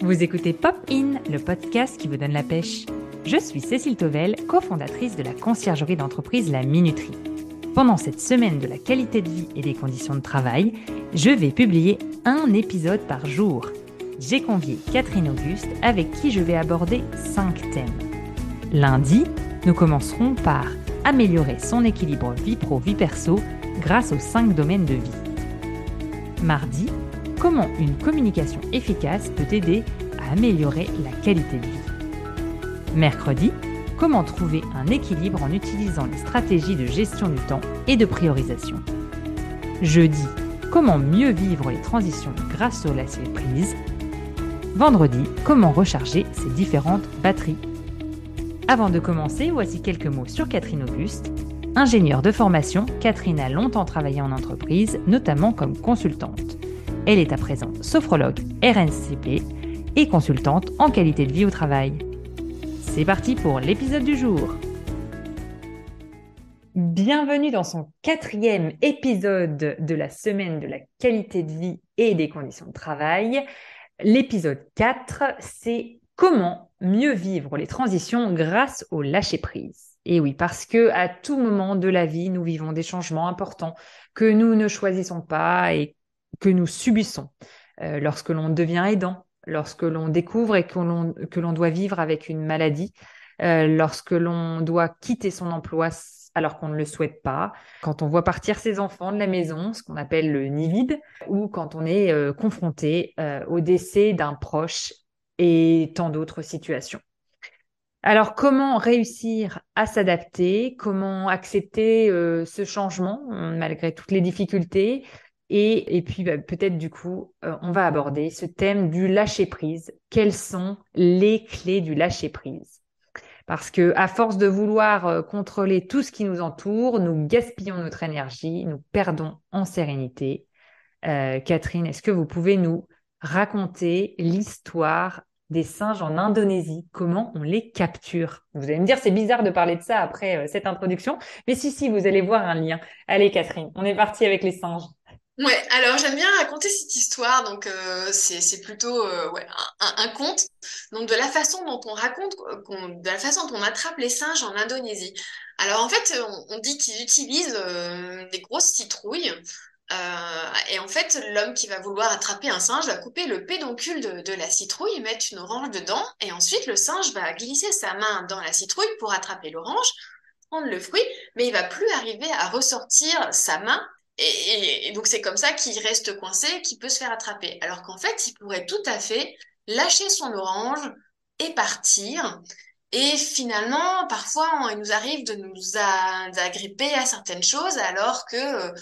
Vous écoutez Pop In, le podcast qui vous donne la pêche. Je suis Cécile Tovel, cofondatrice de la conciergerie d'entreprise La Minuterie. Pendant cette semaine de la qualité de vie et des conditions de travail, je vais publier un épisode par jour. J'ai convié Catherine Auguste avec qui je vais aborder cinq thèmes. Lundi, nous commencerons par améliorer son équilibre vie pro-vie perso grâce aux cinq domaines de vie. Mardi, comment une communication efficace peut aider à améliorer la qualité de vie. Mercredi, comment trouver un équilibre en utilisant les stratégies de gestion du temps et de priorisation. Jeudi, comment mieux vivre les transitions grâce au lâcher prise. Vendredi, comment recharger ses différentes batteries. Avant de commencer, voici quelques mots sur Catherine Auguste. Ingénieure de formation, Catherine a longtemps travaillé en entreprise, notamment comme consultante. Elle est à présent sophrologue RNCP et consultante en qualité de vie au travail. C'est parti pour l'épisode du jour. Bienvenue dans son quatrième épisode de la semaine de la qualité de vie et des conditions de travail. L'épisode 4, c'est comment mieux vivre les transitions grâce au lâcher-prise. Et oui, parce que à tout moment de la vie, nous vivons des changements importants que nous ne choisissons pas et que nous subissons euh, lorsque l'on devient aidant, lorsque l'on découvre et que l'on, doit vivre avec une maladie, euh, lorsque l'on doit quitter son emploi alors qu'on ne le souhaite pas, quand on voit partir ses enfants de la maison, ce qu'on appelle le nid vide, ou quand on est euh, confronté au décès d'un proche et tant d'autres situations. Alors, comment réussir à s'adapter? Comment accepter ce changement malgré toutes les difficultés? Et, puis bah, peut-être du coup, euh, on va aborder ce thème du lâcher prise. Quelles sont les clés du lâcher prise Parce que à force de vouloir euh, contrôler tout ce qui nous entoure, nous gaspillons notre énergie, nous perdons en sérénité. Euh, Catherine, est-ce que vous pouvez nous raconter l'histoire des singes en Indonésie, comment on les capture? Vous allez me dire, c'est bizarre de parler de ça après cette introduction, mais si, si, vous allez voir un lien. Allez, Catherine, on est parti avec les singes. Ouais, alors j'aime bien raconter cette histoire, donc euh, c'est plutôt euh, ouais, un, conte. Donc de la façon dont on raconte, de la façon dont on attrape les singes en Indonésie. Alors en fait, on, dit qu'ils utilisent euh, des grosses citrouilles. et en fait, l'homme qui va vouloir attraper un singe va couper le pédoncule de, de la citrouille, mettre une orange dedans, et ensuite le singe va glisser sa main dans la citrouille pour attraper l'orange, prendre le fruit, mais il va plus arriver à ressortir sa main et, donc c'est comme ça qu'il reste coincé, qu'il peut se faire attraper. Alors qu'en fait, il pourrait tout à fait lâcher son orange et partir. Et finalement, parfois, il nous arrive de nous agripper à certaines choses, alors que euh,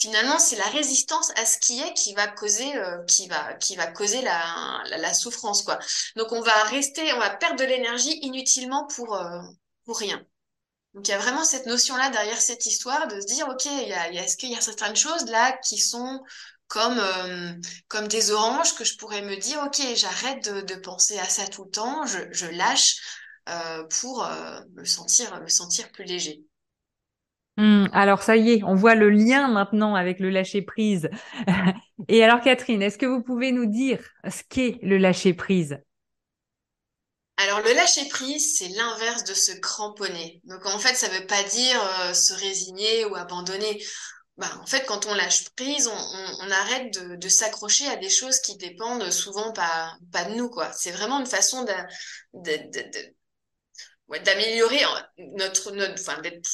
finalement, c'est la résistance à ce qui est qui va causer, euh, qui va, qui va causer la, la, souffrance, quoi. Donc, on va rester, on va perdre de l'énergie inutilement pour, euh, pour rien. Donc il y a vraiment cette notion-là derrière cette histoire de se dire, OK, est-ce qu'il y a certaines choses là qui sont comme, euh, comme des oranges que je pourrais me dire, OK, j'arrête de, penser à ça tout le temps, je, je lâche euh, pour euh, me, sentir, me sentir plus léger. Mmh, alors ça y est, on voit le lien maintenant avec le lâcher prise. Et alors Catherine, est-ce que vous pouvez nous dire ce qu'est le lâcher prise alors le lâcher prise, c'est l'inverse de se cramponner. Donc en fait, ça ne veut pas dire euh, se résigner ou abandonner. Bah, en fait, quand on lâche prise, on, arrête de, s'accrocher à des choses qui dépendent souvent pas, de nous. C'est vraiment une façon d'améliorer notre, notre, d'être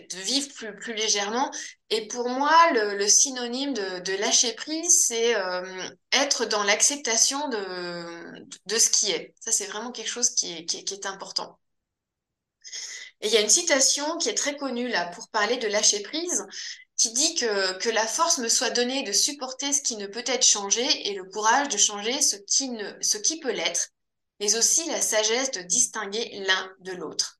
de vivre plus, plus légèrement. Et pour moi, le, synonyme de, lâcher prise, c'est euh, être dans l'acceptation de, de ce qui est. Ça, c'est vraiment quelque chose qui est, qui est, important. Et il y a une citation qui est très connue là pour parler de lâcher prise, qui dit que, que la force me soit donnée de supporter ce qui ne peut être changé et le courage de changer ce qui, ne, ce qui peut l'être, mais aussi la sagesse de distinguer l'un de l'autre.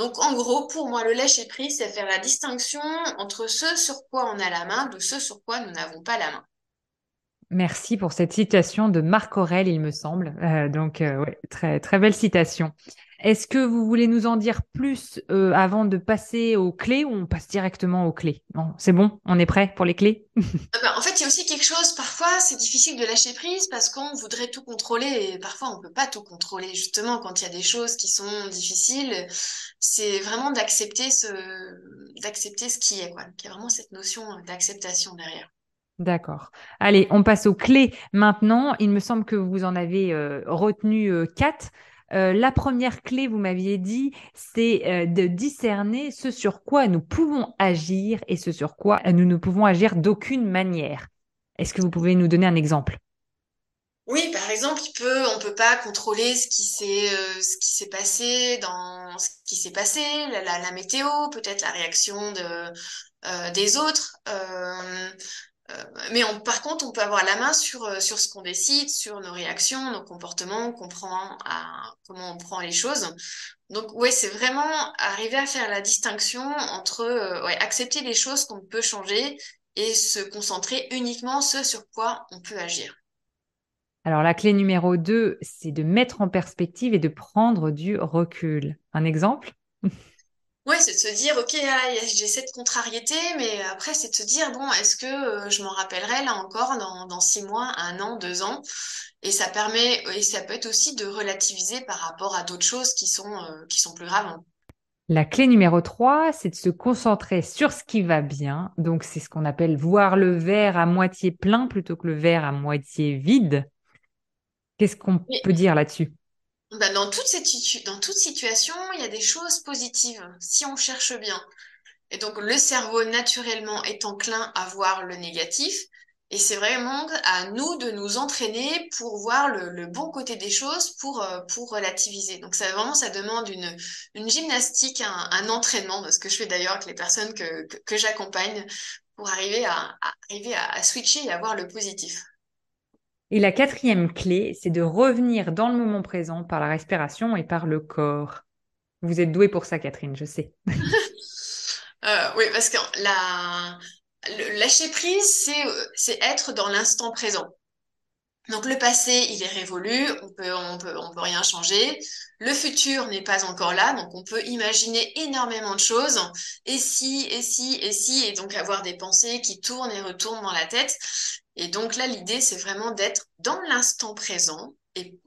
Donc, en gros, pour moi, le lâcher prise, c'est faire la distinction entre ce sur quoi on a la main de ce sur quoi nous n'avons pas la main. Merci pour cette citation de Marc Aurel, il me semble. Euh, donc, euh, ouais, très, très belle citation. Est-ce que vous voulez nous en dire plus euh, avant de passer aux clés ou on passe directement aux clés? C'est bon, on est prêt pour les clés? Ah bah, En fait, il y a aussi quelque chose, parfois c'est difficile de lâcher prise parce qu'on voudrait tout contrôler et parfois on ne peut pas tout contrôler. Justement, quand il y a des choses qui sont difficiles, c'est vraiment d'accepter ce, d'accepter ce qui est, quoi. Il y a vraiment cette notion d'acceptation derrière. D'accord. Allez, on passe aux clés maintenant. Il me semble que vous en avez euh, retenu euh, quatre. Euh, la première clé, vous m'aviez dit, c'est de discerner ce sur quoi nous pouvons agir et ce sur quoi nous ne pouvons agir d'aucune manière. Est-ce que vous pouvez nous donner un exemple? Oui, par exemple, on peut pas contrôler ce qui s'est, passé dans ce qui s'est passé, la, météo, peut-être la réaction de, des autres. Mais par contre, on peut avoir la main sur, euh, sur ce qu'on décide, sur nos réactions, nos comportements, comment on prend les choses. Donc, ouais, c'est vraiment arriver à faire la distinction entre euh, accepter les choses qu'on peut changer et se concentrer uniquement ce sur quoi on peut agir. Alors, la clé numéro 2, c'est de mettre en perspective et de prendre du recul. Un exemple? Ouais, c'est de se dire, ok, j'ai cette contrariété, mais après, c'est de se dire, bon, est-ce que euh, je m'en rappellerai là encore dans, dans six mois, un an, deux ans? Et ça permet, et ça peut être aussi de relativiser par rapport à d'autres choses qui sont, euh, qui sont plus graves. Hein. La clé numéro 3, c'est de se concentrer sur ce qui va bien. Donc, c'est ce qu'on appelle voir le verre à moitié plein plutôt que le verre à moitié vide. Qu'est-ce qu'on peut dire là-dessus? Bah, dans toute cette dans toute situation, il y a des choses positives si on cherche bien. Et donc le cerveau naturellement est enclin à voir le négatif. Et c'est vraiment à nous de nous entraîner pour voir le, bon côté des choses, pour, euh, pour relativiser. Donc ça vraiment, ça demande une, une gymnastique, un, entraînement, ce que je fais d'ailleurs avec les personnes que, que, j'accompagne, pour arriver à, à arriver à switcher et à voir le positif. Et la quatrième clé, c'est de revenir dans le moment présent par la respiration et par le corps. Vous êtes douée pour ça, Catherine, je sais. Euh, oui, parce que lâcher prise, c'est être dans l'instant présent. Donc le passé, il est révolu, on peut, peut, rien changer. Le futur n'est pas encore là, donc on peut imaginer énormément de choses. Et si, et si, et si, et donc avoir des pensées qui tournent et retournent dans la tête. Et donc là, l'idée, c'est vraiment d'être dans l'instant présent. Et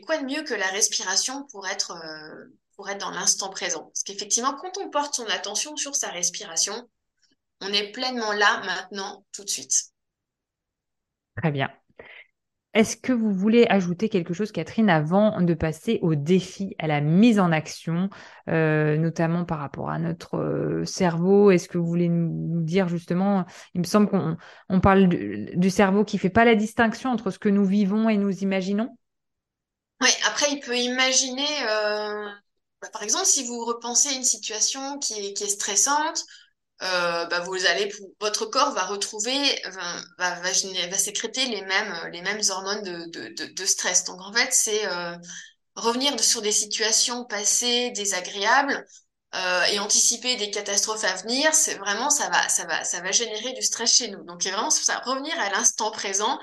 quoi de mieux que la respiration pour être, euh, pour être dans l'instant présent? Parce qu'effectivement, quand on porte son attention sur sa respiration, on est pleinement là, maintenant, tout de suite. Très bien. Est-ce que vous voulez ajouter quelque chose, Catherine, avant de passer au défi, à la mise en action, euh, notamment par rapport à notre euh, cerveau? Est-ce que vous voulez nous dire justement, il me semble qu'on parle du, cerveau qui fait pas la distinction entre ce que nous vivons et nous imaginons. Oui, après, il peut imaginer, euh, par exemple, si vous repensez une situation qui est stressante, euh, bah, vous allez, votre corps va retrouver, va, sécréter les mêmes, les mêmes hormones de, stress. Donc en fait, c'est euh, revenir sur des situations passées désagréables euh, et anticiper des catastrophes à venir. C'est vraiment ça va, ça va, ça va générer du stress chez nous. Donc vraiment ça, revenir à l'instant présent.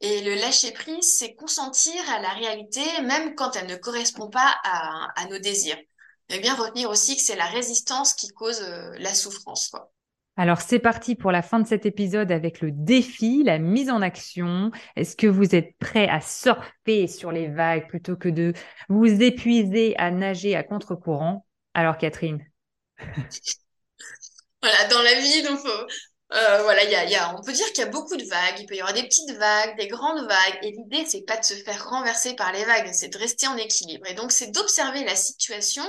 Et le lâcher prise, c'est consentir à la réalité, même quand elle ne correspond pas à, à nos désirs et bien retenir aussi que c'est la résistance qui cause euh, la souffrance. Alors c'est parti pour la fin de cet épisode avec le défi, la mise en action. Est-ce que vous êtes prêt à surfer sur les vagues plutôt que de vous épuiser à nager à contre-courant? Alors Catherine Voilà, dans la vie, donc euh, voilà, y a, y a, on peut dire qu'il y a beaucoup de vagues. Il peut y avoir des petites vagues, des grandes vagues. Et l'idée, c'est pas de se faire renverser par les vagues, c'est de rester en équilibre. Et donc, c'est d'observer la situation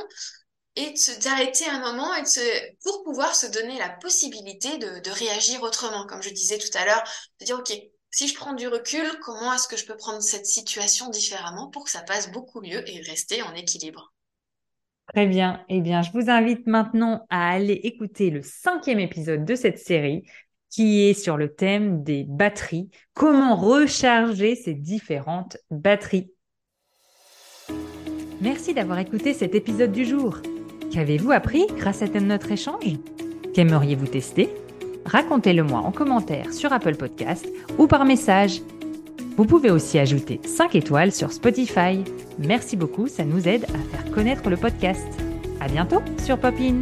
et d'arrêter un moment et de pour pouvoir se donner la possibilité de, de réagir autrement. Comme je disais tout à l'heure, de dire, OK, si je prends du recul, comment est-ce que je peux prendre cette situation différemment pour que ça passe beaucoup mieux et rester en équilibre? Très bien. Eh bien, je vous invite maintenant à aller écouter le cinquième épisode de cette série qui est sur le thème des batteries. Comment recharger ces différentes batteries? Merci d'avoir écouté cet épisode du jour. Qu'avez-vous appris grâce à notre échange? Qu'aimeriez-vous tester? Racontez-le moi en commentaire sur Apple Podcast ou par message Vous pouvez aussi ajouter 5 étoiles sur Spotify. Merci beaucoup, ça nous aide à faire connaître le podcast. À bientôt sur Popin.